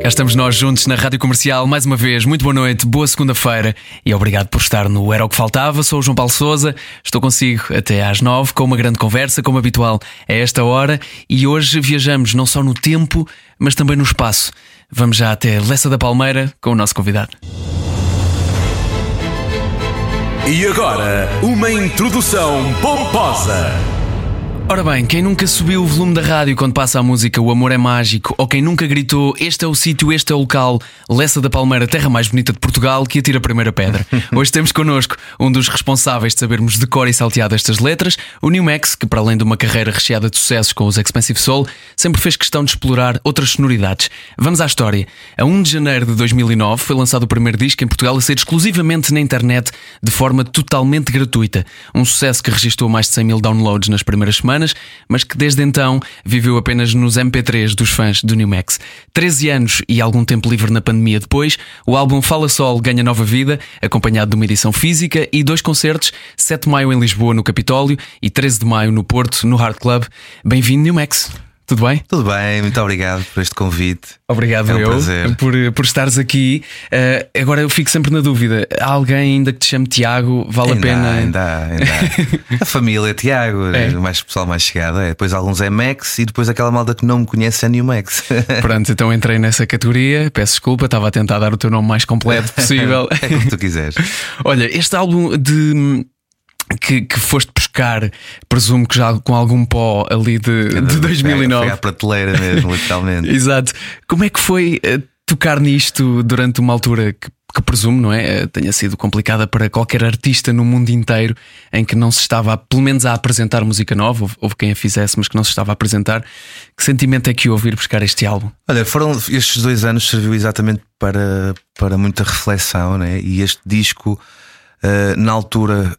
Cá estamos nós juntos na Rádio Comercial mais uma vez. Muito boa noite, boa segunda-feira e obrigado por estar no Era o que Faltava. Sou o João Paulo Souza, estou consigo até às nove com uma grande conversa, como habitual a esta hora. E hoje viajamos não só no tempo, mas também no espaço. Vamos já até Lessa da Palmeira com o nosso convidado. E agora, uma introdução pomposa. Ora bem, quem nunca subiu o volume da rádio quando passa a música O Amor é Mágico, ou quem nunca gritou Este é o sítio, este é o local, Lessa da Palmeira, terra mais bonita de Portugal, que atira a primeira pedra. Hoje temos connosco um dos responsáveis de sabermos de cor e salteado estas letras, o New Max, que para além de uma carreira recheada de sucessos com os Expensive Soul, sempre fez questão de explorar outras sonoridades. Vamos à história. A 1 de janeiro de 2009 foi lançado o primeiro disco em Portugal a ser exclusivamente na internet, de forma totalmente gratuita. Um sucesso que registrou mais de 100 mil downloads nas primeiras semanas mas que desde então viveu apenas nos MP3 dos fãs do New Max. 13 anos e algum tempo livre na pandemia depois, o álbum Fala Sol ganha nova vida, acompanhado de uma edição física e dois concertos, 7 de maio em Lisboa no Capitólio e 13 de maio no Porto, no Hard Club. Bem-vindo, New Max. Tudo bem? Tudo bem, muito obrigado por este convite. Obrigado é um eu prazer. por, por estares aqui. Uh, agora eu fico sempre na dúvida: há alguém ainda que te chame Tiago? Vale ainda a pena? Ainda, ainda. A família é Tiago, é. o mais pessoal mais chegado é. Depois alguns é Max e depois aquela malda que não me conhece é New Max. Pronto, então entrei nessa categoria. Peço desculpa, estava a tentar dar o teu nome mais completo possível. é como tu quiseres. Olha, este álbum de que, que, foste buscar, presumo que já com algum pó ali de, de 2009. Foi à prateleira mesmo, literalmente. Exato. Como é que foi uh, tocar nisto durante uma altura que, que presumo, não é? Uh, tenha sido complicada para qualquer artista no mundo inteiro em que não se estava, pelo menos, a apresentar música nova, houve, houve quem a fizesse, mas que não se estava a apresentar. Que sentimento é que houve ir buscar este álbum? Olha, foram estes dois anos serviu exatamente para, para muita reflexão, né? E este disco. Uh, na altura,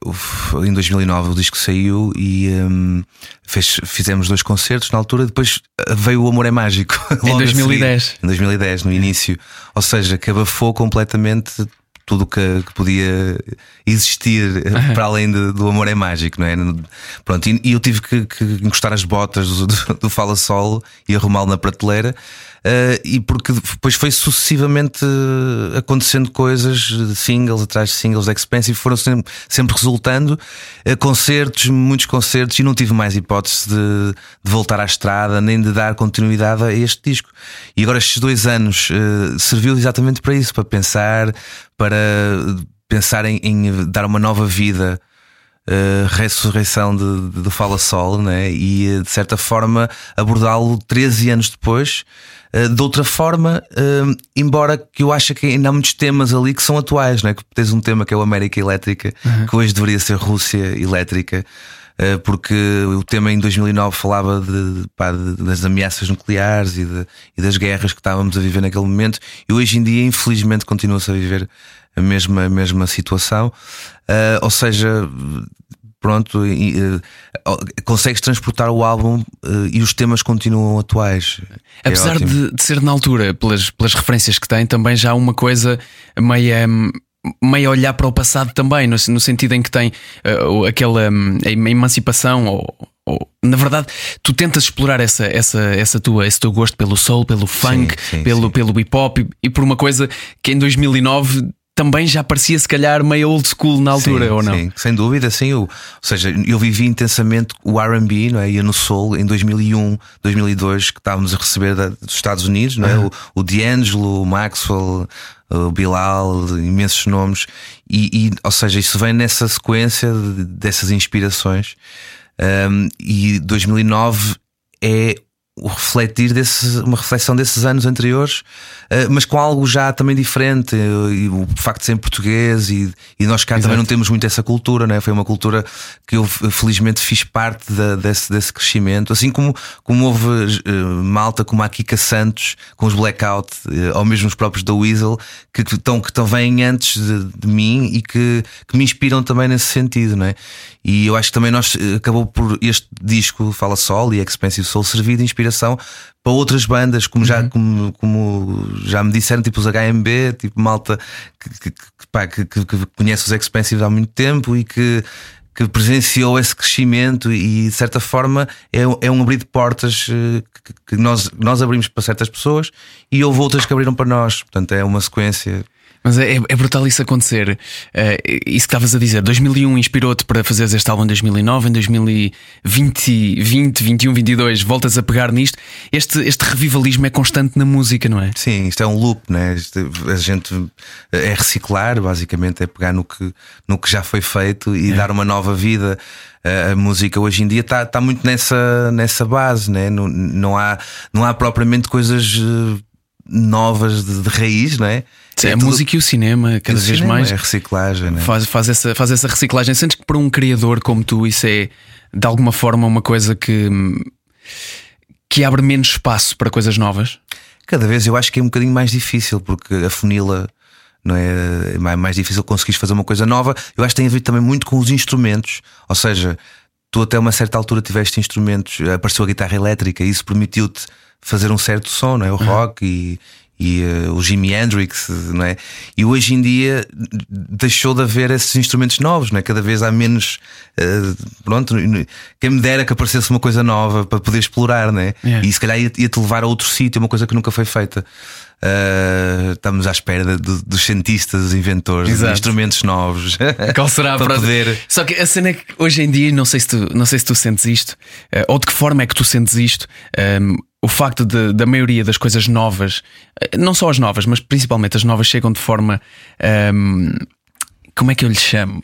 em 2009, o disco saiu e um, fez, fizemos dois concertos. Na altura, depois veio o Amor é Mágico. Em 2010. Em 2010, no início. Ou seja, que abafou completamente tudo que, que podia existir uhum. para além de, do amor é mágico, não é? Pronto, e, e eu tive que, que, encostar as botas do, do, do Fala Solo e arrumá-lo na prateleira. Uh, e porque depois foi sucessivamente acontecendo coisas, singles atrás de singles, expensive, foram sempre, sempre resultando, concertos, muitos concertos, e não tive mais hipótese de, de, voltar à estrada, nem de dar continuidade a este disco. E agora estes dois anos serviu exatamente para isso, para pensar, para pensar em, em dar uma nova vida. Uh, ressurreição de, de, do Fala Sol né? e de certa forma abordá-lo 13 anos depois uh, de outra forma, uh, embora que eu acho que ainda há muitos temas ali que são atuais, né? que tens um tema que é o América Elétrica, uhum. que hoje deveria ser Rússia Elétrica. Porque o tema em 2009 falava de, pá, de, das ameaças nucleares e, de, e das guerras que estávamos a viver naquele momento, e hoje em dia, infelizmente, continua-se a viver a mesma, a mesma situação. Uh, ou seja, pronto, e, uh, consegues transportar o álbum e os temas continuam atuais. É Apesar é de, de, ser na altura, pelas, pelas referências que tem, também já há uma coisa meio. Um meio a olhar para o passado também, no, no sentido em que tem uh, aquela um, emancipação ou, ou, na verdade tu tentas explorar essa, essa, essa tua, esse teu gosto pelo soul, pelo funk, sim, sim, pelo, sim. pelo hip hop e, e por uma coisa que em 2009 também já parecia se calhar meio old school na altura, sim, ou não? Sim, sem dúvida, sim. Eu, ou seja, eu vivi intensamente o RB, não é? Ia no Soul em 2001, 2002, que estávamos a receber da, dos Estados Unidos, não é? Uhum. O, o D'Angelo, o Maxwell, o Bilal, imensos nomes, e, e, ou seja, isso vem nessa sequência de, dessas inspirações. Um, e 2009 é o refletir desse, uma reflexão desses anos anteriores, eh, mas com algo já também diferente. eh, E o facto de ser em português e, e nós cá também não temos muito essa cultura, né? foi uma cultura que eu felizmente fiz parte da- desse, desse crescimento. Assim como, como houve eh, malta como a Kika Santos com os Blackout, eh, ou mesmo os próprios da Weasel, que, que, estão, que vêm antes de, de mim e que, que me inspiram também nesse sentido. Né? E eu acho que também nós eh, acabou por este disco Fala Sol e Expensive Soul servir de inspiração para outras bandas, como já, como, como já me disseram, tipo os HMB, tipo malta que, que, pá, que- que- conhece os Expensive há muito tempo e que, que presenciou esse crescimento e de certa forma é, um- é um abrir de portas eh, que, que nós, nós abrimos para certas pessoas e houve outras que abriram para nós. Portanto, é uma sequência. Mas é, é brutal isso acontecer. Eh, isso que estavas a dizer, 2001 inspirou-te para fazeres este álbum em 2009, em 2020, 20, 21, 22, voltas a pegar nisto. Este, este revivalismo é constante na música, não é? Sim, isto é um loop, né? A gente é reciclar, basicamente, é pegar no que, no que já foi feito e dar uma nova vida. A, a música hoje em dia está tá muito nessa, nessa base, né? não, não, há, não há propriamente coisas eh, novas de, de raiz, não é? É a tudo- música e o cinema, cada o vez cinema, mais. É reciclagem, né? Faz, faz, essa, faz essa reciclagem. Sentes que para um criador como tu isso é de alguma forma uma coisa que, que abre menos espaço para coisas novas? Cada vez eu acho que é um bocadinho mais difícil porque a funila não é, é mais- difícil conseguires fazer uma coisa nova. Eu acho que tem a ver também muito com os instrumentos, ou seja, tu até uma certa altura tiveste instrumentos, apareceu a guitarra elétrica e isso permitiu-te fazer um certo som, não é? O rock e, e eh, o Jimi Hendrix, não é? E hoje em dia deixou de haver esses instrumentos novos, não é? Cada vez há menos. eh, pronto, quem me dera que aparecesse uma coisa nova para poder explorar, não é? Yeah. E se calhar ia- ia-te levar a outro sítio, uma coisa que nunca foi feita. Uh, estamos à espera dos cientistas, dos inventores, de Exato. instrumentos novos. Qual será para poder. Só que a cena é que hoje em dia, não sei se tu, não sei se tu sentes isto, eh, ou de que forma é que tu sentes isto, ehm, o facto de- da maioria das coisas novas, eh, não só as novas, mas principalmente as novas, chegam de forma. ehm, como é que eu lhe chamo?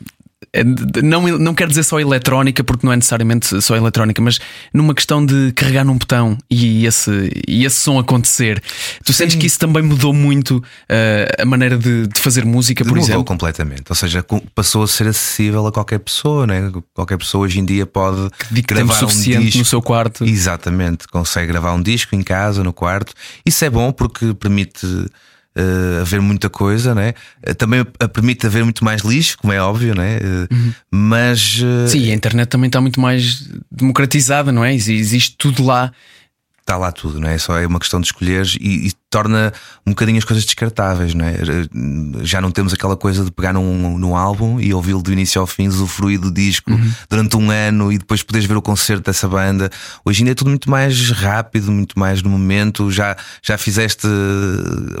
De- Não, não quero dizer só eletrónica, porque não é necessariamente só eletrónica, mas numa questão de carregar num botão e esse, e esse som acontecer. Tu sentes que isso também mudou muito eh, a maneira de, de fazer música, por Mudou exemplo? completamente. Ou seja, passou a ser acessível a qualquer pessoa, né? Qualquer pessoa hoje em dia pode gravar um suficiente disco. no seu quarto. Exatamente, consegue gravar um disco em casa, no quarto. Isso é bom porque permite eh, haver muita coisa, né? Eh, Também permite haver muito mais lixo, como é óbvio, né? Eh, Mas eh, Sim, a internet também está muito mais democratizada, não é? Exi- Existe tudo lá. Está lá tudo, não é? Só é uma questão de escolheres e, e torna um bocadinho as coisas descartáveis, não é? Já não temos aquela coisa de pegar num, num álbum e ouvi-lo do início ao fim, usufruir do disco durante um ano e depois poderes ver o concerto dessa banda. Hoje em dia é tudo muito mais rápido, muito mais no momento. Já, já fizeste,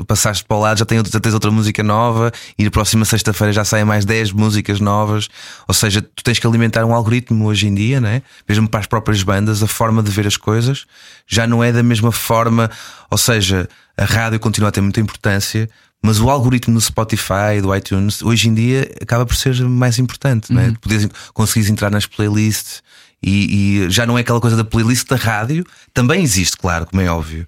passaste para o lado, já, tem, já tens outra música nova e na próxima sexta-feira já saem mais 10 músicas novas. Ou seja, tu tens que alimentar um algoritmo hoje em dia, não é? Mesmo para as próprias bandas, a forma de ver as coisas já não é da mesma forma. Ou seja, a rádio continua a ter muita importância, mas o algoritmo do Spotify, do iTunes, hoje em dia acaba por ser mais importante, não é? Poderes, conseguires entrar nas playlists e, e já não é aquela coisa da playlist da rádio, também existe, claro, como é óbvio.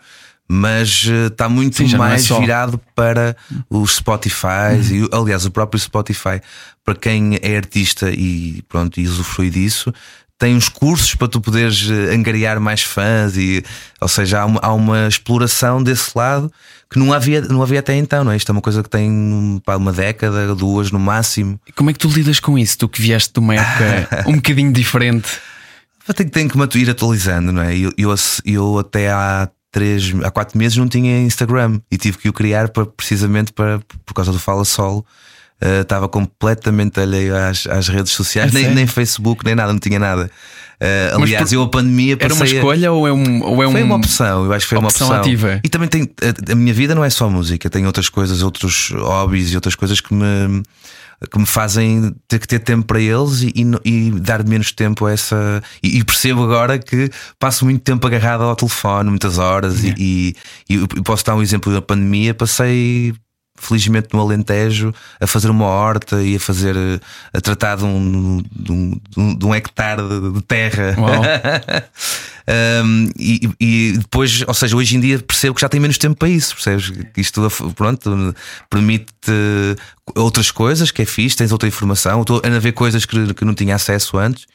Mas eh, está muito Sim, não é mais só. virado para os Spotify e aliás o próprio Spotify para quem é artista e pronto e usufrui disso tem uns cursos para tu poderes eh, angariar mais fãs e ou seja há uma, há uma exploração desse lado que não havia não havia até então não é isto é uma coisa que tem pá, uma década duas no máximo Como é que tu lidas com isso? Tu que vieste de uma época um bocadinho diferente. Tenho que me ir atualizando, não é? Eu, eu, eu até há três, há quatro meses não tinha Instagram e tive que o criar para, precisamente para, por causa do Fala Solo. Uh, estava completamente alheio às, às redes sociais, A nem, nem Facebook, nem nada, não tinha nada. Uh, aliás, por- eu a pandemia Era uma a- escolha ou é, um, ou é um. foi uma opção, eu acho que foi opção uma opção. ativa. E também tem a, a minha vida não é só música, tem outras coisas, outros hobbies e outras coisas que me que me fazem ter que ter tempo para eles e, e e dar menos tempo a essa. E, e percebo agora que passo muito tempo agarrado ao telefone, muitas horas, e, e, e posso dar um exemplo da pandemia, passei. Felizmente no Alentejo a fazer uma horta e a fazer a tratar de um, de um, de um- de um hectare de, terra. Um, e, e, depois, ou seja, hoje em dia percebo que já tem menos tempo para isso, percebes? Que isto pronto, permite outras coisas que é fixe, tens outra informação, estou a ver coisas que, que não tinha acesso antes,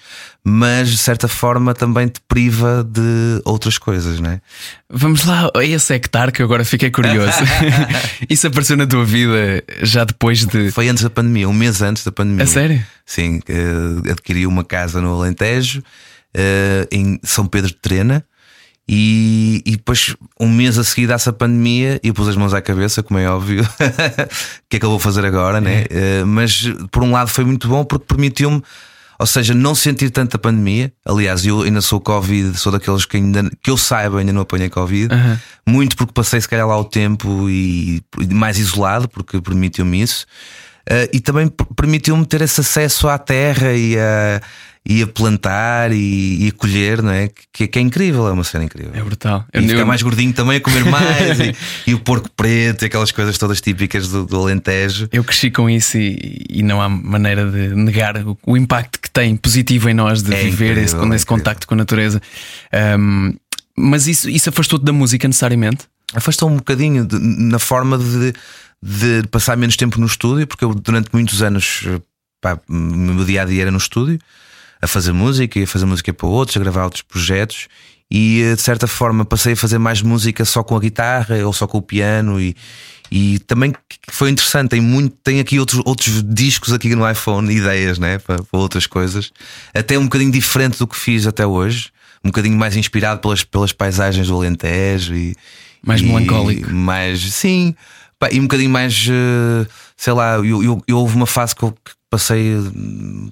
mas de certa forma também te priva de outras coisas, não é? Vamos lá a esse hectare que agora fiquei curioso. Isso apareceu na tua vida já depois de. Foi antes da pandemia, um mês antes da pandemia. A sério? Sim, uh, adquiri uma casa no Alentejo, uh, em São Pedro de Trena. E, e, depois, um mês a seguir dessa pandemia, eu pus as mãos à cabeça, como é óbvio, o que é que eu vou fazer agora, né? Uh, mas por um lado foi muito bom porque permitiu-me, ou seja, não sentir tanta pandemia. Aliás, eu ainda sou Covid, sou daqueles que ainda que eu saiba ainda não apanhei Covid, uhum. muito porque passei se calhar lá o tempo e mais isolado, porque permitiu-me isso. Uh, e também permitiu-me ter esse acesso à terra e a e a plantar e, e a colher, não é? Que, que, é incrível, é uma cena incrível. É brutal. E eu, ficar eu... mais gordinho também a comer mais e, e, o porco preto e aquelas coisas todas típicas do, do Alentejo. Eu cresci com isso e, e, não há maneira de negar o, o, impacto que tem positivo em nós de é viver incrível, esse, é esse contacto com a natureza. Um, mas isso, isso afastou-te da música necessariamente? Afastou um bocadinho de, na forma de, de passar menos tempo no estúdio, porque eu durante muitos anos pá, o meu dia a dia era no estúdio a fazer música e a fazer música para outros, a gravar outros projetos. E eh, de certa forma passei a fazer mais música só com a guitarra ou só com o piano e, e também foi interessante. Tem, muito, tem aqui outros, outros discos aqui no iPhone, ideias né? para, para outras coisas, até um bocadinho diferente do que fiz até hoje, um bocadinho mais inspirado pelas, pelas paisagens do Alentejo e mais e, melancólico, mais sim, pá, e um bocadinho mais eh, sei lá. Eu, eu, eu houve uma fase que eu, passei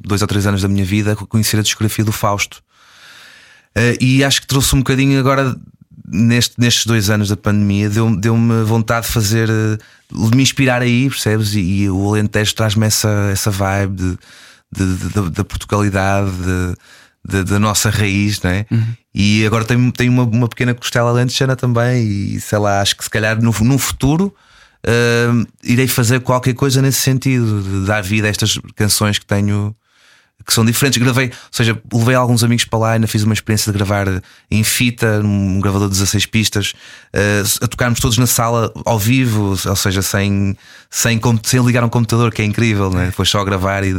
dois ou três anos da minha vida a conhecer a discografia do Fausto. Uh, e acho que trouxe um bocadinho agora, neste, nestes dois anos da pandemia, deu-me deu vontade de fazer, eh, de me inspirar aí, percebes? E, e o Alentejo traz-me essa, essa vibe de, de, de, da Portugalidade, da nossa raiz, não é? Uhum. E agora tenho, tenho uma, uma pequena costela alentejana também, e sei lá, acho que se calhar no, no futuro uh, irei fazer qualquer coisa nesse sentido, de dar vida a estas canções que tenho que são diferentes. Gravei, ou seja, levei alguns amigos para lá e ainda fiz uma experiência de gravar em fita, num gravador de 16 pistas, uh, a tocarmos todos na sala ao vivo, ou seja, sem, sem, sem ligar um computador, que é incrível, né? foi só gravar e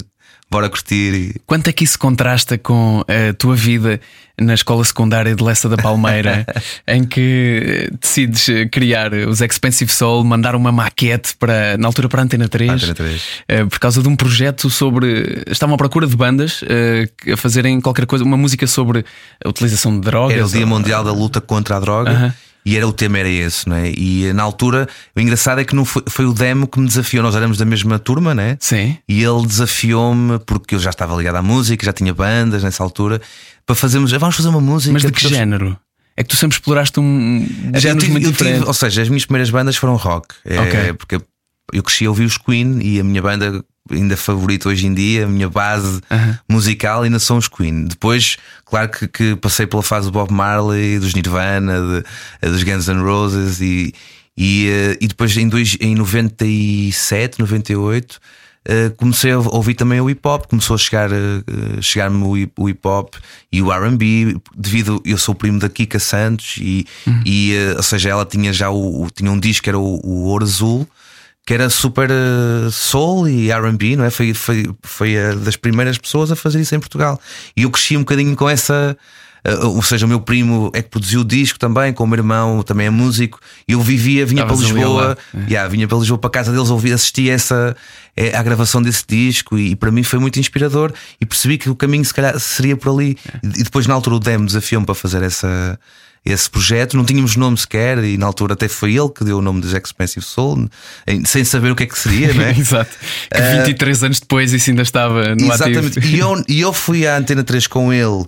bora curtir. E... Quanto é que isso contrasta com a tua vida na escola secundária de Lessa da Palmeira, em que decides criar os Expensive Soul, mandar uma maquete para, na altura para a Antena 3, Antena 3. Eh, por causa de um projeto sobre. Estavam à procura de bandas eh, a fazerem qualquer coisa, uma música sobre a utilização de drogas. Era o Dia Mundial da Luta contra a Droga. Uh -huh. E era o tema, era esse, não é? E na altura, o engraçado é que não foi, foi o demo que me desafiou. Nós éramos da mesma turma, né? Sim. E ele desafiou-me, porque eu já estava ligado à música, já tinha bandas nessa altura, para fazermos. Vamos fazer uma música. Mas de que género? É que tu sempre exploraste um género muito diferente. Tive, ou seja, as minhas primeiras bandas foram rock. É, okay. Porque eu cresci a ouvir os Queen e a minha banda ainda favorita hoje em dia, a minha base musical ainda são os Queen. Depois, claro que, que, passei pela fase do Bob Marley, dos Nirvana, de, eh, dos Guns N' Roses e, e, eh, e depois em, dois, em 97, 98. Uh, comecei a ouvir também o hip hop, começou a chegar uh, chegar-me o, o hip hop e o RB, devido eu sou primo da Kika Santos e, uhum. e uh, ou seja, ela tinha já o, tinha um disco que era o, o Ouro Azul que era super uh, soul e RB, não é? Foi, foi, foi a das primeiras pessoas a fazer isso em Portugal. E eu cresci um bocadinho com essa. Uh, ou seja, o meu primo é que produziu o disco também, com o meu irmão também é músico. E eu vivia, vinha Estavas para Lisboa, yeah, vinha para Lisboa para casa deles, ouvi, assisti essa, é, à gravação desse disco e, e, para mim foi muito inspirador. E percebi que o caminho se calhar seria por ali. E, e depois, na altura, o Demo desafiou-me para fazer essa esse projeto. Não tínhamos nome sequer e na altura até foi ele que deu o nome dos Expensive Soul, sem saber o que é que seria, não é? Exato. Que 23 uh, anos depois isso ainda estava no Exatamente. Ativo. E eu, e eu fui à Antena 3 com ele, uh,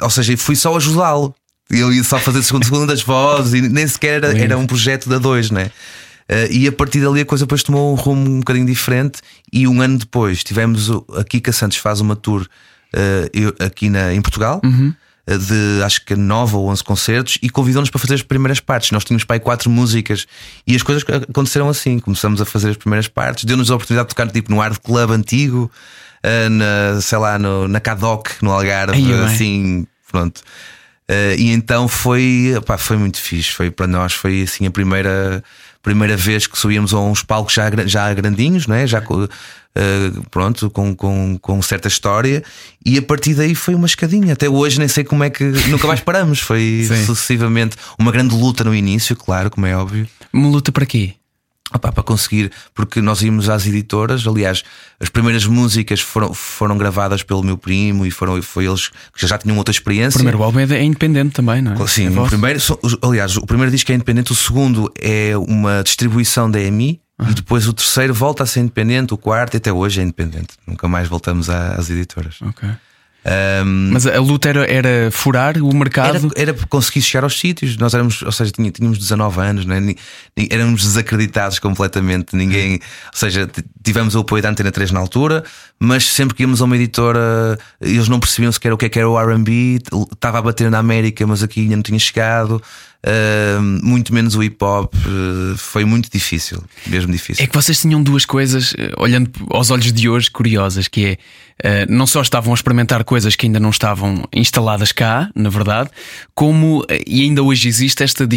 ou seja, fui só ajudá-lo. Eu ia só fazer segundo, segundo das vozes e nem sequer era, era um projeto da dois, né? Uh, e a partir dali a coisa depois tomou um rumo um bocadinho diferente. E um ano depois tivemos a Kika Santos faz uma tour uh, eu, aqui na, em Portugal. Uhum de acho que nove ou onze concertos e convidou-nos para fazer as primeiras partes. Nós tínhamos para aí quatro músicas e as coisas aconteceram assim. Começamos a fazer as primeiras partes, deu-nos a oportunidade de tocar tipo no Art Club antigo, eh, na, sei lá, no, na Cadoc, no Algarve, Aí, assim, pronto. Uh, e então foi, opá, foi muito fixe. Foi para nós, foi assim a primeira, primeira vez que subíamos a uns palcos já, já grandinhos, né? já uh, pronto, com, com, com certa história. E a partir daí foi uma escadinha. Até hoje nem sei como é que nunca mais paramos. Foi sucessivamente uma grande luta no início, claro, como é óbvio. Uma luta para quê? Opa, para conseguir, porque nós íamos às editoras, aliás, as primeiras músicas foram, foram gravadas pelo meu primo e foram foi eles que já tinham outra experiência. O primeiro álbum é, é independente também, não é? Sim, é o primeiro, aliás, o primeiro disco é independente, o segundo é uma distribuição da EMI e depois o terceiro volta a ser independente, o quarto até hoje é independente. Nunca mais voltamos às editoras. Ok. Um, Mas a luta era, era furar o mercado? Era, era conseguir chegar aos sítios. Nós éramos, ou seja, tínhamos 19 anos, né? éramos desacreditados completamente. Ninguém, ou seja, tivemos o apoio da Antena 3 na altura, mas sempre que íamos a uma editora, eles não percebiam sequer o que, é que era o RB. Estava a bater na América, mas aqui ainda não tinha chegado. Uh, muito menos o hip hop. Uh, foi muito difícil, mesmo difícil. É que vocês tinham duas coisas, eh, olhando aos olhos de hoje, curiosas, que é uh, não só estavam a experimentar coisas que ainda não estavam instaladas cá, na verdade, como e ainda hoje existe esta,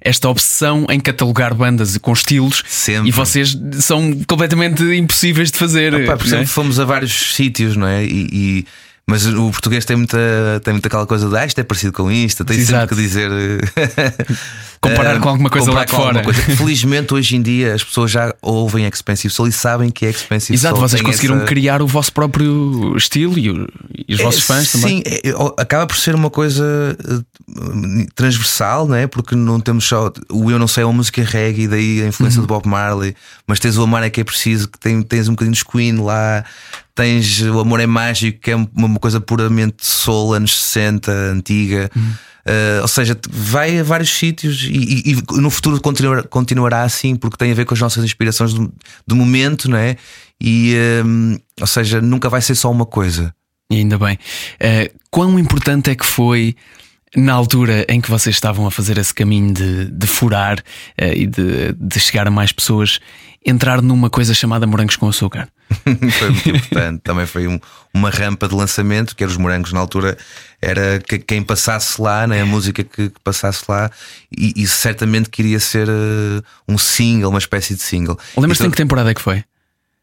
esta obsessão em catalogar bandas com estilos Sempre. e vocês são completamente impossíveis de fazer. Opa, por exemplo, é? fomos a vários sítios, não é? e, e mas o português tem muita, tem muita aquela coisa de ah, isto é parecido com isto, tem Exato. sempre que dizer. Comparar com alguma coisa lá de fora. Coisa. Felizmente, hoje em dia, as pessoas já ouvem Expensive Soul e sabem que é Expensive Exato, Soul. Exato, vocês conseguiram essa... criar o vosso próprio estilo e, o, e os vossos é, fãs sim, também. Sim, é, acaba por ser uma coisa eh, transversal, não é? Porque não temos só. O Eu Não Sei é uma música reggae, e daí a influência uhum. do Bob Marley, mas tens o Amar é que é preciso, que tem, tens um bocadinho de Queen lá, tens o Amor é Mágico, que é uma coisa puramente soul, anos 60, antiga. Uh, ou seja, vai a vários sítios e, e, e no futuro continuará, continuará, assim, porque tem a ver com as nossas inspirações do, do momento, não é? E, uh, ou seja, nunca vai ser só uma coisa. E ainda bem. Uh, quão importante é que foi na altura em que vocês estavam a fazer esse caminho de, de furar uh, e de, de, chegar a mais pessoas, entrar numa coisa chamada morangos com açúcar? foi muito importante. Também foi um, uma rampa de lançamento, que era os morangos na altura, era que, quem passasse lá, né, a música que, que passasse lá, e, e, certamente queria ser uh, um single, uma espécie de single. Lembras-te então, em que temporada é que foi?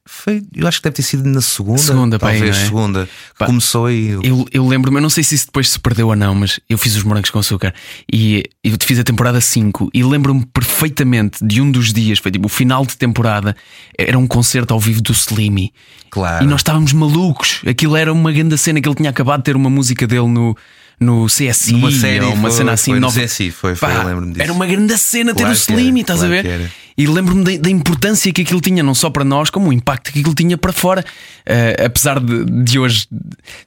Foi, eu acho que deve ter sido na segunda. Segunda, talvez é? segunda. Pá, começou aí. Eu, eu lembro-me, eu não sei se isso depois se perdeu ou não, mas eu fiz os morangos com açúcar e eu fiz a temporada 5 e lembro-me perfeitamente de um dos dias, foi tipo o final de temporada, era um concerto ao vivo do Slimy. Claro. E nós estávamos malucos. Aquilo era uma grande cena que ele tinha acabado de ter uma música dele no no CSI Numa série, ou uma foi, cena assim foi nova. No CSI, foi, foi, Pá, lembro-me disso. Era uma grande cena ter claro o Slim, estás claro a ver? E lembro-me da, importância que aquilo tinha, não só para nós, como o impacto que aquilo tinha para fora. Uh, apesar de, de, hoje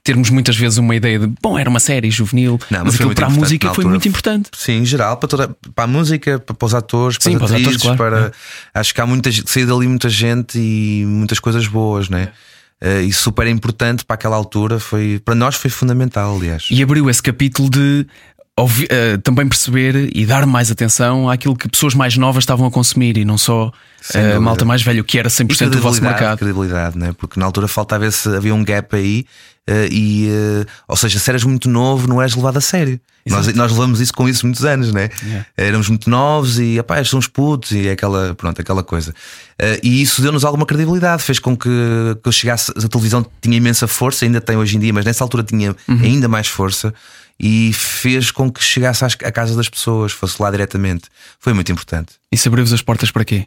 termos muitas vezes uma ideia de, bom, era uma série juvenil, não, mas, mas aquilo para a música foi muito importante. Sim, em geral, para, toda, para a música, para, para os atores, para Sim, atrizes, para, atores, claro. para acho que há muita saiu dali muita gente e muitas coisas boas, não é? Uh, e super importante para aquela altura foi para nós foi fundamental aliás. E abriu esse capítulo de ouvi, uh, também perceber e dar mais atenção àquilo que pessoas mais novas estavam a consumir e não só uh, malta mais velho, que era 100% do vosso mercado. credibilidade, né? porque na altura faltava esse, havia um gap aí, uh, e, ou seja, se eras muito novo, não eras levado a sério. Nós, nós levamos isso com isso muitos anos, né? Yeah. Éramos muito novos e apá, são uns putos e é aquela, pronto, aquela coisa. e isso deu-nos alguma credibilidade, fez com que, que eu chegasse. A televisão tinha imensa força, ainda tem hoje em dia, mas nessa altura tinha uhum. ainda mais força e fez com que chegasse à casa das pessoas, fosse lá diretamente. Foi muito importante. E abriu-vos as portas para quê?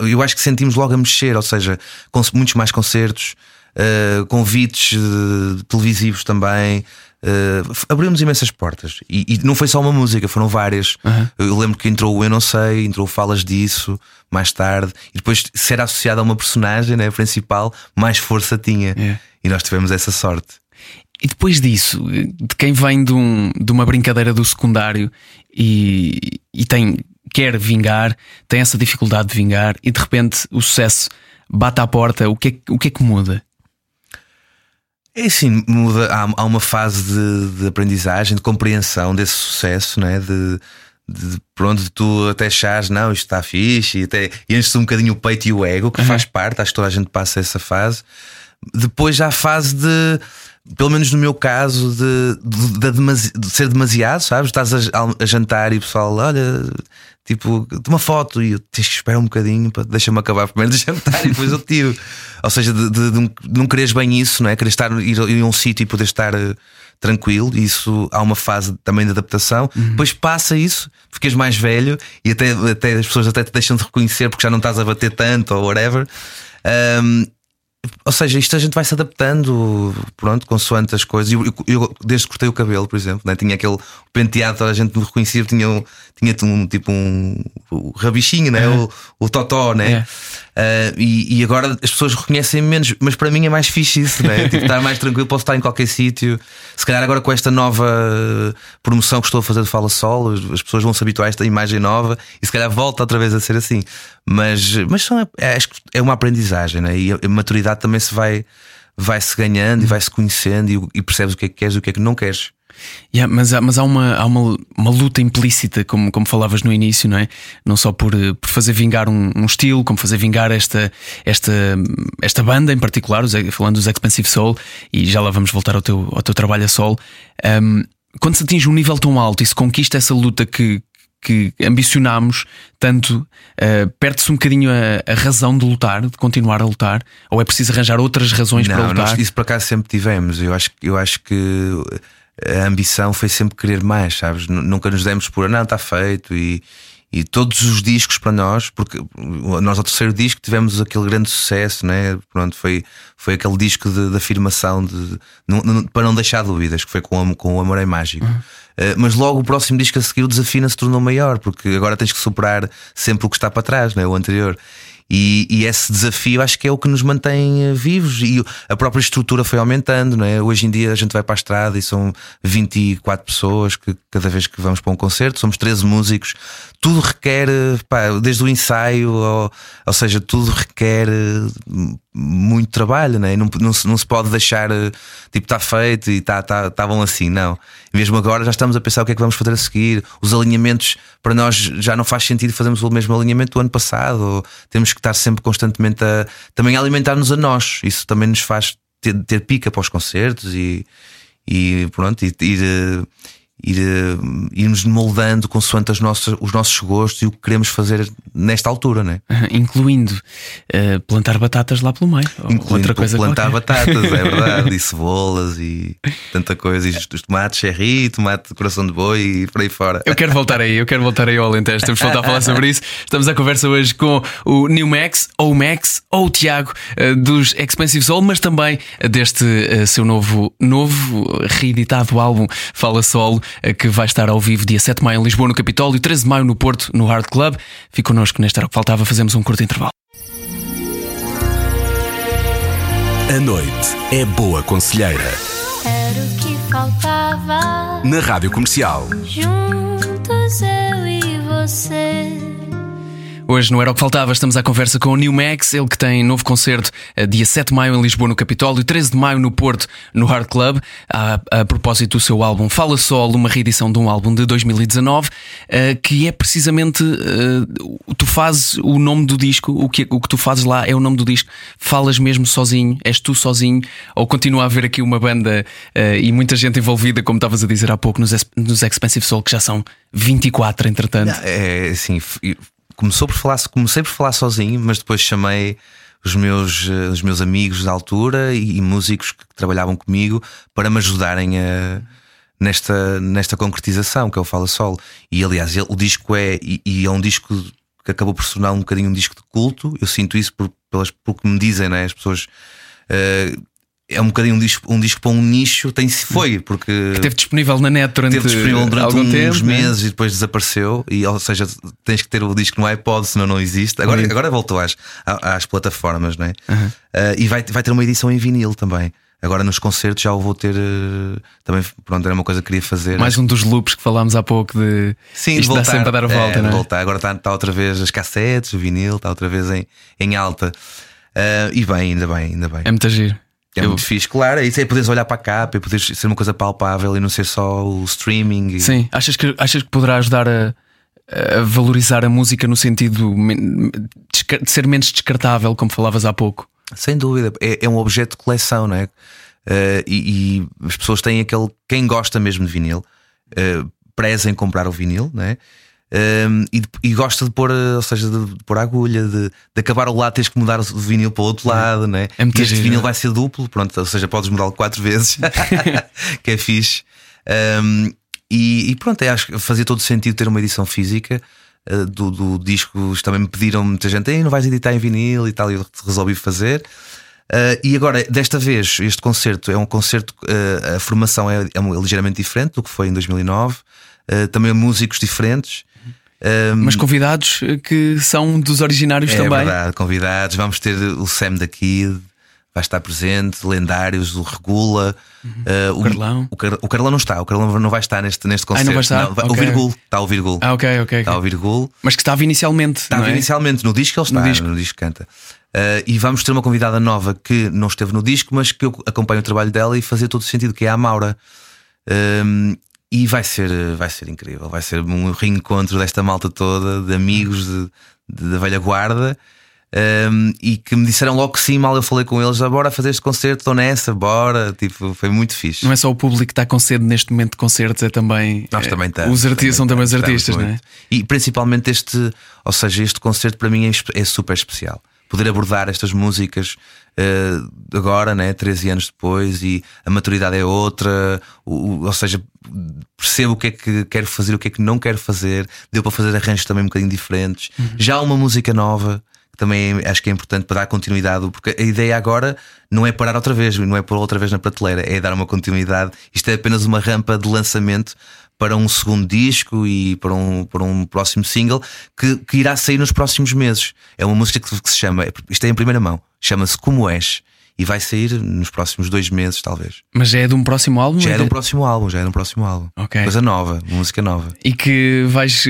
Eu acho que sentimos logo a mexer, ou seja, com muitos mais concertos, uh, convites uh, televisivos também. Uh, abrimos imensas portas e, e, não foi só uma música, foram várias. Uhum. Eu lembro que entrou o Eu Não Sei, entrou Falas Disso mais tarde, e depois ser associado a uma personagem né, principal, mais força tinha. Yeah. E nós tivemos essa sorte. E depois disso, de quem vem de, um, de uma brincadeira do secundário e, e tem, quer vingar, tem essa dificuldade de vingar e de repente o sucesso bate à porta, o que é, o que, é que muda? É assim, muda, há, há uma fase de, de, aprendizagem, de compreensão desse sucesso, né? de, de pronto, de tu até achares, não, isto está fixe, e até enches um bocadinho o peito e o ego, que uhum. faz parte, acho que toda a gente passa essa fase. Depois já a fase de pelo menos no meu caso, de, de, de, demasi- de ser demasiado, sabes? Estás a, a jantar e o pessoal, olha, tipo, de uma foto e eu tens que esperar um bocadinho, deixa-me acabar primeiro de jantar e depois eu tiro. Ou seja, de, não- quereres bem isso, não é? Querer estar, ir, ir a um sítio e poder estar eh, tranquilo, e isso há uma fase também de adaptação. Depois passa isso, ficas mais velho e até, até as pessoas até te deixam de reconhecer porque já não estás a bater tanto ou whatever. Ahm, ou seja, isto a gente vai se adaptando, pronto, consoante as coisas. Eu, eu- eu, desde que cortei o cabelo, por exemplo, né? tinha aquele penteado, a gente me reconhecia, tinha, um- tinha um tipo um, o rabichinho, né? o, o totó, né? É. Ah, e, e agora as pessoas reconhecem menos, mas para mim é mais fixe isso, né? tipo, estar mais tranquilo, posso estar em qualquer sítio. Se calhar agora com esta nova promoção que estou a fazer de Fala Sol, as, as pessoas vão se habituar a esta imagem nova e se calhar volta outra vez a ser assim. Mas, mas são, é, acho que é uma aprendizagem, né? e a, maturidade também se vai, vai se ganhando e vai se conhecendo e, e percebes o que é que queres e o que é que não queres. Yeah, mas há, mas há, uma, há uma, uma luta implícita, como, como falavas no início, não é? Não só por, por fazer vingar um, um estilo, como fazer vingar esta, esta, esta banda em particular, falando dos Expensive Soul, e já lá vamos voltar ao teu, ao teu trabalho a sol. Um, quando se atinge um nível tão alto e se conquista essa luta que, que ambicionámos tanto, uh, perde-se um bocadinho a, a razão de lutar, de continuar a lutar, ou é preciso arranjar outras razões para Não, lutar? nós, isso por acaso sempre tivemos. Eu acho, eu acho que a ambição foi sempre querer mais, sabes? Nunca nos demos por, não, está feito. E, e todos os discos para nós, porque nós ao terceiro disco tivemos aquele grande sucesso, né? Pronto, foi, foi aquele disco de, de afirmação de, não- para não deixar dúvidas, que foi com, o- com o Amor é Mágico. Eh, mas logo o próximo disco a seguir o desafio se tornou maior, porque agora tens que superar sempre o que está para trás, né? o anterior. E, e esse desafio acho que é o que nos mantém eh, vivos e a própria estrutura foi aumentando, não é? Hoje em dia a gente vai para a estrada e são 24 pessoas que cada vez que vamos para um concerto, somos 13 músicos, tudo requer, eh, pá, desde o ensaio, ou, ou seja, tudo requer eh, muito trabalho, não, é? não, não, se, não se pode deixar eh, tipo, está feito e está tá, tá bom assim, não. Mesmo agora já estamos a pensar o que é que vamos fazer a seguir. Os alinhamentos para nós já não faz sentido fazermos o mesmo alinhamento do ano passado. Temos que estar sempre constantemente a também alimentar-nos a nós. Isso também nos faz ter, ter pica para os concertos e, e pronto, e, ir, eh, ir, eh, irmos moldando consoante as nossas, os nossos gostos e o que queremos fazer nesta altura, né? Incluindo eh, plantar batatas lá pelo meio. Incluindo outra coisa plantar qualquer. batatas, é verdade, e cebolas e tanta coisa, e os tomates cherry, tomate de coração de boi e por aí fora. Eu quero voltar aí, eu quero voltar aí ao Alentejo. Temos que voltar a falar sobre isso. Estamos à conversa hoje com o New Max, ou Max, ou o Tiago, eh, dos Expensive Soul, mas também deste seu novo, novo reeditado álbum Fala Solo, que vai estar ao vivo dia 7 de maio em Lisboa, no Capitólio, e 13 de maio no Porto, no Hard Club. Fique connosco nesta era o que faltava, fazemos um curto intervalo. A noite é boa conselheira. Era o que faltava. Na Rádio Comercial. Juntos eu e você. Hoje não era o que faltava, estamos à conversa com o New Max, ele que tem novo concerto eh, dia 7 de maio em Lisboa, no Capitólio, 13 de maio no Porto, no Hard Club. A, a propósito do seu álbum Fala Solo, uma reedição de um álbum de 2019, eh, que é precisamente. eh, tu fazes o nome do disco, o que, o que tu fazes lá é o nome do disco. Falas mesmo sozinho, és tu sozinho, ou continua a haver aqui uma banda eh, e muita gente envolvida, como estavas a dizer há pouco, nos, nos Expensive Soul, que já são 24, entretanto. É assim, f- e começou por falar, comecei por falar sozinho, mas depois chamei os meus, eh, os meus amigos da altura e, e músicos que trabalhavam comigo para me ajudarem a, nesta, nesta concretização que é o Fala Sol. E aliás, ele- o disco é, e, e é um disco que acabou por se tornar um bocadinho um disco de culto. Eu sinto isso por, pelas, pelo que me dizem, né? as pessoas. eh, é um bocadinho um disco, um disco para um nicho, tem foi, porque Esteve disponível na net durante, Teve disponível durante algum uns tempo, né? meses e depois desapareceu. E, ou seja, tens que ter o disco no iPod, senão não existe. Agora, Sim. agora voltou às, às plataformas, né? Ah, e vai, vai ter uma edição em vinil também. Agora nos concertos já o vou ter. eh, também, pronto, era uma coisa que queria fazer. Mais um dos loops que falámos há pouco de Sim, de dá voltar, sempre a dar a volta, é, não é? voltar. Agora está está outra vez as cassetes, o vinil, está outra vez em, em alta. Ah, e bem, ainda bem, ainda bem. É muito giro. É Eu- muito fixe, claro. É isso aí, poderes olhar para a capa e poderes ser uma coisa palpável e não ser só o streaming. e- Sim, achas que, achas que poderá ajudar a, a valorizar a música no sentido de ser menos descartável, como falavas há pouco? Sem dúvida, é, é um objeto de coleção, não é? Uh, e, e, as pessoas têm aquele. Quem gosta mesmo de vinil, uh, preza em comprar o vinil, né? Um, e, e, gosta de pôr, ou seja, de, de pôr a agulha, de, de, acabar o lado, tens que mudar o vinil para o outro lado, né? É e este vinil vai ser duplo, pronto, ou seja, podes mudá-lo quatro vezes, que é fixe. Um, e, e, pronto, é, acho que fazia todo sentido ter uma edição física uh, do, do, disco. Também me pediram muita gente, não vais editar em vinil e tal, e eu resolvi fazer. Uh, e agora, desta vez, este concerto é um concerto, uh, a formação é, é, ligeiramente diferente do que foi em 2009, uh, também músicos diferentes. Mas convidados que são dos originários é também. É verdade, convidados. Vamos ter o Sam da Kid, vai estar presente, lendários, o Regula, uhum. uh, o, Carlão. O, Car, o, Carlão não está, o Carlão não vai estar neste, neste concerto. Ah, não vai estar? Não, okay. O Virgul, está o Virgul. Ah, ok, ok. Está o Virgul. Mas que estava inicialmente. Estava é? inicialmente, no disco ele está, no disco, no disco canta. Uh, e vamos ter uma convidada nova que não esteve no disco, mas que eu acompanho o trabalho dela e fazia todo o sentido, que é a Maura. Uh, e vai ser, vai ser incrível, vai ser um reencontro desta malta toda, de amigos da velha guarda. Um, e que me disseram logo que sim, mal eu falei com eles, ah, bora fazer este concerto, estou nessa, bora. Tipo, foi muito fixe. Não é só o público que está com sede neste momento de concertos, é também. Nós é, também estamos. Os artistas são também os artistas, não é? E principalmente este, ou seja, este concerto para mim é, é super especial. Poder abordar estas músicas uh, agora, né, 13 anos depois, e a maturidade é outra, o, ou seja, percebo o que é que quero fazer, o que é que não quero fazer, deu para fazer arranjos também um bocadinho diferentes. Uhum. Já uma música nova também acho que é importante para dar continuidade, porque a ideia agora não é parar outra vez, não é pôr outra vez na prateleira, é dar uma continuidade. Isto é apenas uma rampa de lançamento para um segundo disco e para um, para um próximo single que, que irá sair nos próximos meses. É uma música que, que se chama, isto é em primeira mão, chama-se Como És e vai sair nos próximos dois meses, talvez. Mas já é de um próximo álbum? Já é de um próximo álbum, já é de um próximo álbum. Okay. Coisa nova, música nova. E que vais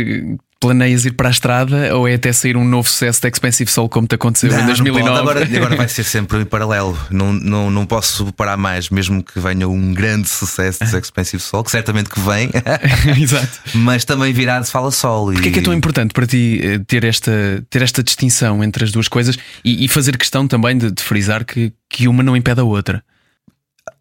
planeias ir para a estrada ou é até sair um novo sucesso de Expensive Soul como te aconteceu não, em 2009? Agora, agora vai ser sempre em paralelo. Não, não, não posso parar mais, mesmo que venha um grande sucesso de Expensive Soul, que certamente que vem. Exato. Mas também virá de Fala Sol. Porquê e... é que é tão importante para ti eh, ter esta, ter esta distinção entre as duas coisas e, e fazer questão também de, de frisar que, que uma não impede a outra?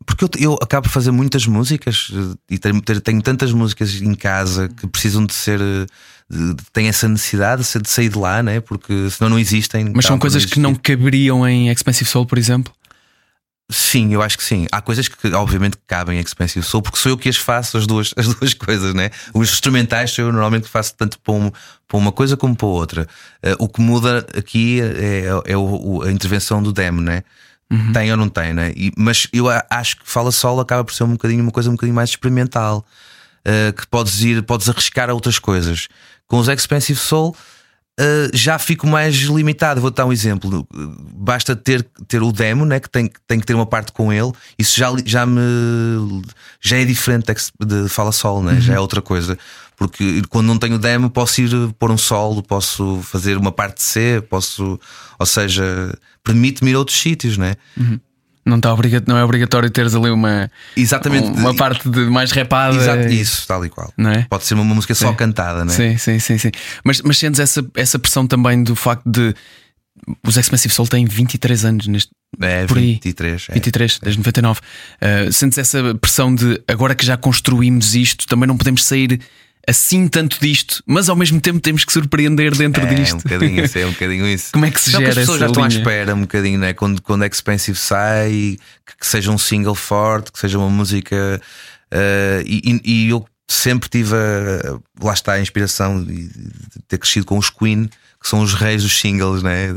Porque eu, eu, acabo por fazer muitas músicas eh, e tenho, tenho, tantas músicas em casa que precisam de ser. Eh, de, têm essa necessidade de sair de lá, né? porque senão não existem. Mas são coisas que não caberiam em Expensive Soul, por exemplo? Sim, eu acho que sim. Há coisas que obviamente cabem em Expensive Soul, porque sou eu que as faço, as duas, as duas coisas, né? Os instrumentais sou eu normalmente faço tanto para, um, para uma coisa como para outra. Uh, o que muda aqui é, é, é o, a intervenção do demo, né? Uhum. Tem ou não tem, né? E, mas eu acho que Fala Solo acaba por ser um bocadinho uma coisa um bocadinho mais experimental. Uh, que podes ir, podes arriscar a outras coisas. Com os Expensive Soul. Uh, já fico mais limitado. Vou dar um exemplo. Basta ter, ter o demo, né, que tem, tem que ter uma parte com ele. Isso já, já me já é diferente de Fala Sol, né? Uhum. já é outra coisa. Porque quando não tenho demo, posso ir pôr um solo, posso fazer uma parte de C, posso, ou seja, permite-me ir a outros sítios, né? Uhum. Não, está obrigatório, não é obrigatório teres ali uma, Exatamente. uma parte de mais rapada. Exato, isso, tal e qual. Não é? Pode ser uma música só sim. cantada, não é? Sim, sim, sim. sim. Mas, mas sentes essa, essa pressão também do facto de. Os Expensive Soul têm 23 anos neste. É, por aí. 23. É. 23, desde 99. Uh, sentes essa pressão de agora que já construímos isto, também não podemos sair assim tanto disto, mas ao mesmo tempo temos que surpreender dentro é, disto. É um bocadinho isso, é um bocadinho isso. Como é que se não, gera que as pessoas já estão linha? à espera um bocadinho, né? quando, quando Expensive sai, que, que seja um single forte, que seja uma música. Uh, e, e, eu sempre tive a, lá está a inspiração de ter crescido com os Queen, que são os reis dos singles, né?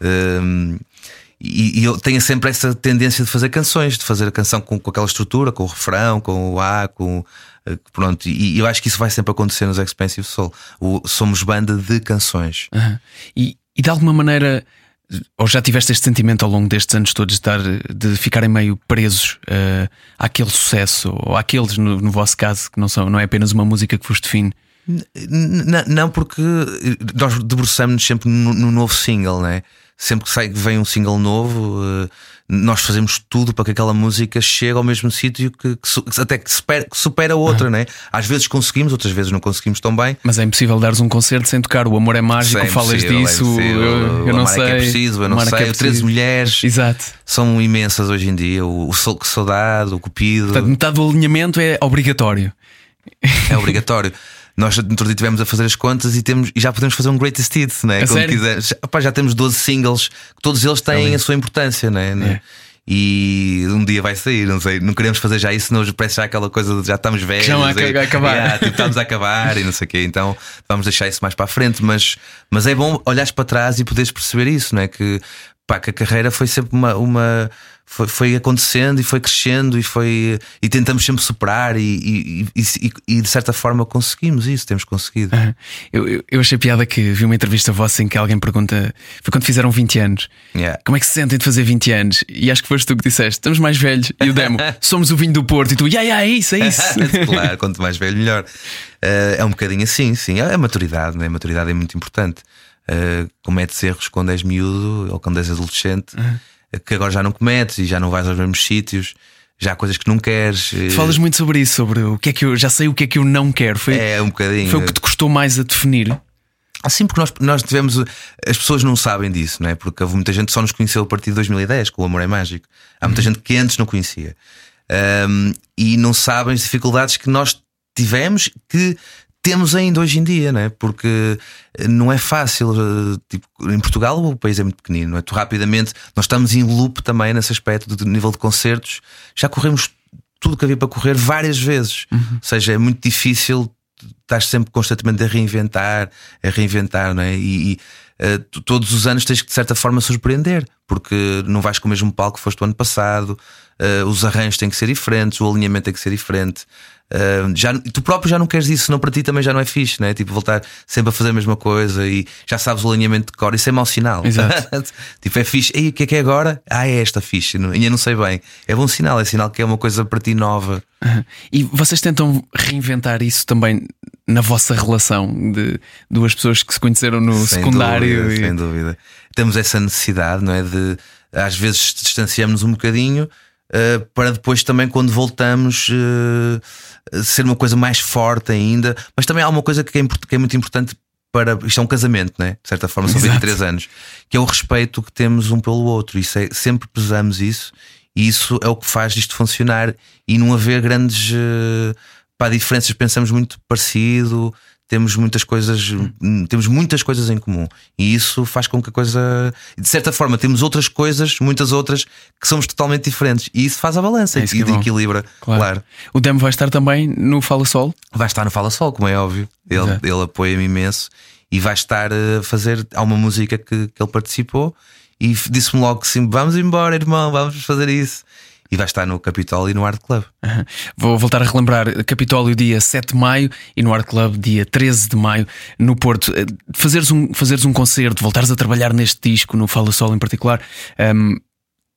Um, e, e, eu tenho sempre essa tendência de fazer canções, de fazer a canção com, com aquela estrutura, com o refrão, com o A, com eh, pronto, e eu acho que isso vai sempre acontecer nos Expensive Soul. O, somos banda de canções. Uhum. E, e, de alguma maneira, ou já tiveste este sentimento ao longo destes anos todos de, estar, de ficarem meio presos uh, àquele sucesso, ou àqueles, no, no, vosso caso, que não, são, não é apenas uma música que vos define? N- Não, porque nós debruçamos-nos sempre no, no novo single, né? Sempre que sai, vem um single novo, eh, nós fazemos tudo para que aquela música chegue ao mesmo sítio que, que até que supera, que supera a outra, né? Às vezes conseguimos, outras vezes não conseguimos tão bem. Mas é impossível dares um concerto sem tocar. O amor é mágico, Sei, é falas é disso. impossível. eu, eu não Amar é sei. que é preciso, eu não é sei. é o 13 preciso. mulheres Exato. são imensas hoje em dia. O, o Sol que Saudade, o Cupido. Portanto, metade do alinhamento é obrigatório. É obrigatório. Nós outro dia estivemos a fazer as contas e, temos, e já podemos fazer um greatest hits, né? A Quando sério? quiseres. Já temos 12 singles, todos eles têm a sua importância, né? É. E um dia vai sair, não sei. Não queremos fazer já isso, senão parece já aquela coisa de já estamos velhos. já vai e- acabar. Yeah, tipo, estamos a acabar e não sei o quê. Então vamos deixar isso mais para a frente. Mas, mas é bom olhares para trás e poderes perceber isso, não é? Que, pá, que a carreira foi sempre uma. uma foi, foi acontecendo e foi crescendo e foi e tentamos sempre superar e, e, e- e- de certa forma conseguimos isso, temos conseguido. Eu, eu, eu achei piada que vi uma entrevista vossa em que alguém pergunta: foi quando fizeram 20 anos. Yeah. Como é que se sentem de fazer 20 anos? E acho que foste tu que disseste: estamos mais velhos. E o demo: somos o vinho do Porto. E tu: ya, ya, é isso, é isso. claro, quanto mais velho, melhor. Eh, é um bocadinho assim, sim. É a maturidade, né? a maturidade é muito importante. Uh, cometes erros quando és miúdo ou quando és adolescente, eh, que agora já não cometes e já não vais aos mesmos sítios, já há coisas que não queres. eh, Falas muito sobre isso, sobre o que é que eu já sei o que é que eu não quero. Foi, É um bocadinho. foi o que te custou mais a definir. Assim, porque nós, nós tivemos. As pessoas não sabem disso, não é? Porque houve muita gente que só nos conheceu a partir de 2010, com o Amor é Mágico. Há muita gente que antes não conhecia. Um, e não sabem as dificuldades que nós tivemos, que temos ainda hoje em dia, não é? Porque não é fácil. eh, Tipo, em Portugal o país é muito pequenino, não é? Tu rapidamente, nós estamos em loop também nesse aspecto do nível de concertos. Já corremos tudo que havia para correr várias vezes. Ou seja, é muito difícil estás sempre constantemente a reinventar, a reinventar, não é? E, e, eh, todos os anos tens que de certa forma surpreender, porque não vais com o mesmo palco que foste o ano passado, eh, os arranjos têm que ser diferentes, o alinhamento tem que ser diferente. Eh, já, tu próprio já não queres isso, senão para ti também já não é fixe, não é? Tipo, voltar sempre a fazer a mesma coisa e já sabes o alinhamento de cor, isso é mau sinal. Exato. tipo, é fixe, e o que é que é agora? Ah, é esta fixe, ainda não sei bem. É bom sinal, é sinal que é uma coisa para ti nova. Aham. E vocês tentam reinventar isso também na vossa relação de duas pessoas que se conheceram no Sem secundário. dúvida, e- Sem dúvida. Temos essa necessidade, não é? De às vezes distanciamos um bocadinho eh, para depois também, quando voltamos, eh, ser uma coisa mais forte ainda. Mas também há uma coisa que é, que é muito importante para. Isto é um casamento, não é? De certa forma, são Exato. 23 anos, que é o respeito que temos um pelo outro. Isso é, sempre pesamos isso. E isso é o que faz isto funcionar e não haver grandes eh, pá, diferenças. Pensamos muito parecido, temos muitas coisas, hum, temos muitas coisas em comum. E isso faz com que a coisa, de certa forma, temos outras coisas, muitas outras, que somos totalmente diferentes. E isso faz a balança É e é equilibra. Claro. Claro. O demo vai estar também no Fala Sol. Vai estar no Fala Sol, como é óbvio. Ele, Exato. ele apoia-me imenso e vai estar a fazer. Há uma música que, que ele participou e disse-me logo que sim, vamos embora, irmão, vamos fazer isso. E vai estar no Capitólio e no Art Club. Aham. Vou voltar a relembrar Capitólio dia 7 de maio e no Art Club dia 13 de maio no Porto. Eh, Fazeres um, fazeres um concerto, voltares a trabalhar neste disco, no Fala Sol em particular, ehm,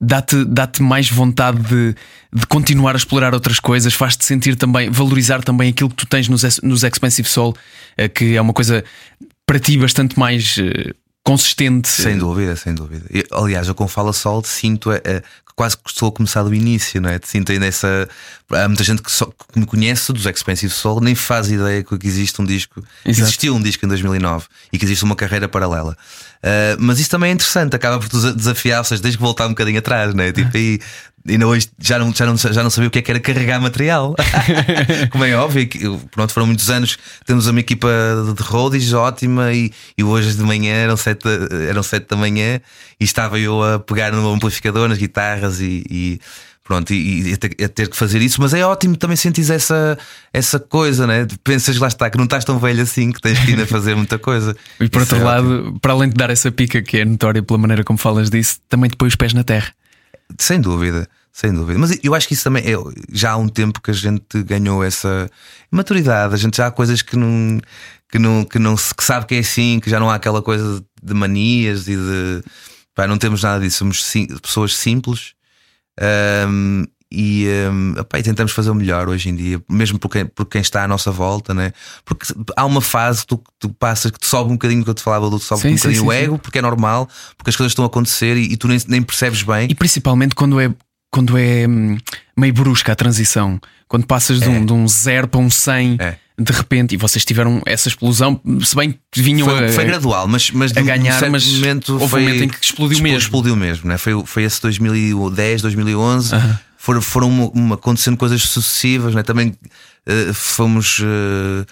dá-te dá mais vontade de, de continuar a explorar outras coisas, faz-te sentir também, valorizar também aquilo que tu tens nos, nos Expensive Soul, eh, que é uma coisa para ti bastante mais eh, consistente. Sem dúvida, sem dúvida. E, aliás, eu com Fala Sol sinto é, é, que quase que estou a começar do início, não é? Sinto ainda essa. Há muita gente que, só, que me conhece dos Expensive Soul, nem faz ideia que existe um disco. Exato. Existiu um disco em 2009 e que existe uma carreira paralela. Ah, mas isso também é interessante, acaba por desafiar, ou seja, tens que voltar um bocadinho atrás, não é? Tipo, aí. Ainda hoje já não, já, não, já não sabia o que é que era carregar material. Como é óbvio, que, pronto, foram muitos anos. Temos uma equipa de roadies ótima e, e hoje de manhã eram sete, da- eram sete da manhã e estava eu a pegar no amplificador, nas guitarras e, e pronto, e, e a, ter, que fazer isso. Mas é ótimo também sentir essa, essa coisa, né? Pensas lá está, que não estás tão velho assim, que tens que ainda fazer muita coisa. E por Isso outro é ótimo. lado, para além de dar essa pica que é notória pela maneira como falas disso, também te põe os pés na terra. Sem dúvida, sem dúvida. Mas eu acho que isso também é. Já há um tempo que a gente ganhou essa maturidade. A gente já há coisas que não. Que, não, que não que sabe que é assim, que já não há aquela coisa de manias e de. Pá, não temos nada disso. Somos sim- pessoas simples ahm, e, um, opa, e tentamos fazer o melhor hoje em dia, mesmo por quem, por quem está à nossa volta, né? porque há uma fase que tu, tu passas que te sobe um bocadinho, que eu te falava do sobe sim, um bocadinho sim, o ego, sim. porque é normal, porque as coisas estão a acontecer e, e tu nem, nem percebes bem. E principalmente quando é quando é hum, meio brusca a transição, quando passas de, um, é. de um zero para um 100 é. de repente e vocês tiveram essa explosão, se bem que vinham foi, a, foi gradual, mas, mas a ganhar, mas momento houve foi, um momento em que explodiu, explodiu mesmo. Explodiu mesmo, né? foi, foi esse 2010, 2011. Uh -huh. Foram, foram uma, uma, acontecendo coisas sucessivas, né? também uh, fomos uh,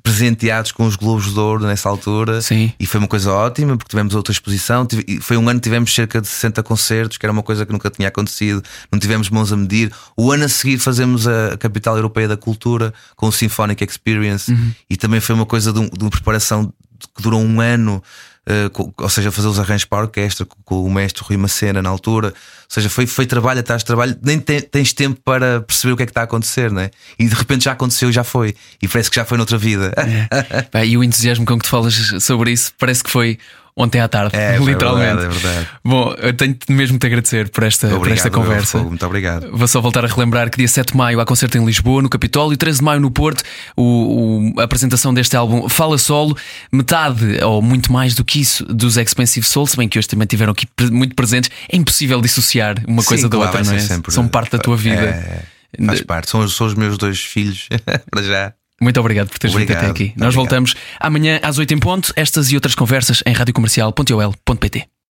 presenteados com os Globos de Ouro nessa altura Sim. e foi uma coisa ótima porque tivemos outra exposição. Foi um ano que tivemos cerca de 60 concertos, que era uma coisa que nunca tinha acontecido, não tivemos mãos a medir. O ano a seguir fazemos a Capital Europeia da Cultura com o Symphonic Experience uhum. e também foi uma coisa de, um, de uma preparação que durou um ano. Uh, ou seja, fazer os arranjos para a orquestra com, com, o mestre Rui Macena na altura. Ou seja, foi, foi trabalho atrás de trabalho, nem te, tens tempo para perceber o que é que está a acontecer, né? E de repente já aconteceu e já foi. E parece que já foi noutra vida. É. e o entusiasmo com que tu falas sobre isso parece que foi ontem à tarde, é, literalmente. É verdade, é verdade. Bom, eu tenho mesmo de agradecer por esta, obrigado, por esta conversa. Muito obrigado. Vou só voltar a relembrar que dia 7 de maio há concerto em Lisboa, no Capitólio, 13 de maio no Porto, o, o, a apresentação deste álbum Fala Solo, metade ou muito mais do que isso dos Expensive Soul, se bem que hoje também tiveram aqui muito presentes. É impossível dissociar uma Sim, coisa da claro, outra, não é? Sempre, São parte da tua vida. É, faz parte, são, são os meus dois filhos, para já. Muito obrigado por teres vindo até aqui. Nós obrigado. voltamos amanhã às 8 em ponto. Estas e outras conversas em radiocomercial.ol.pt.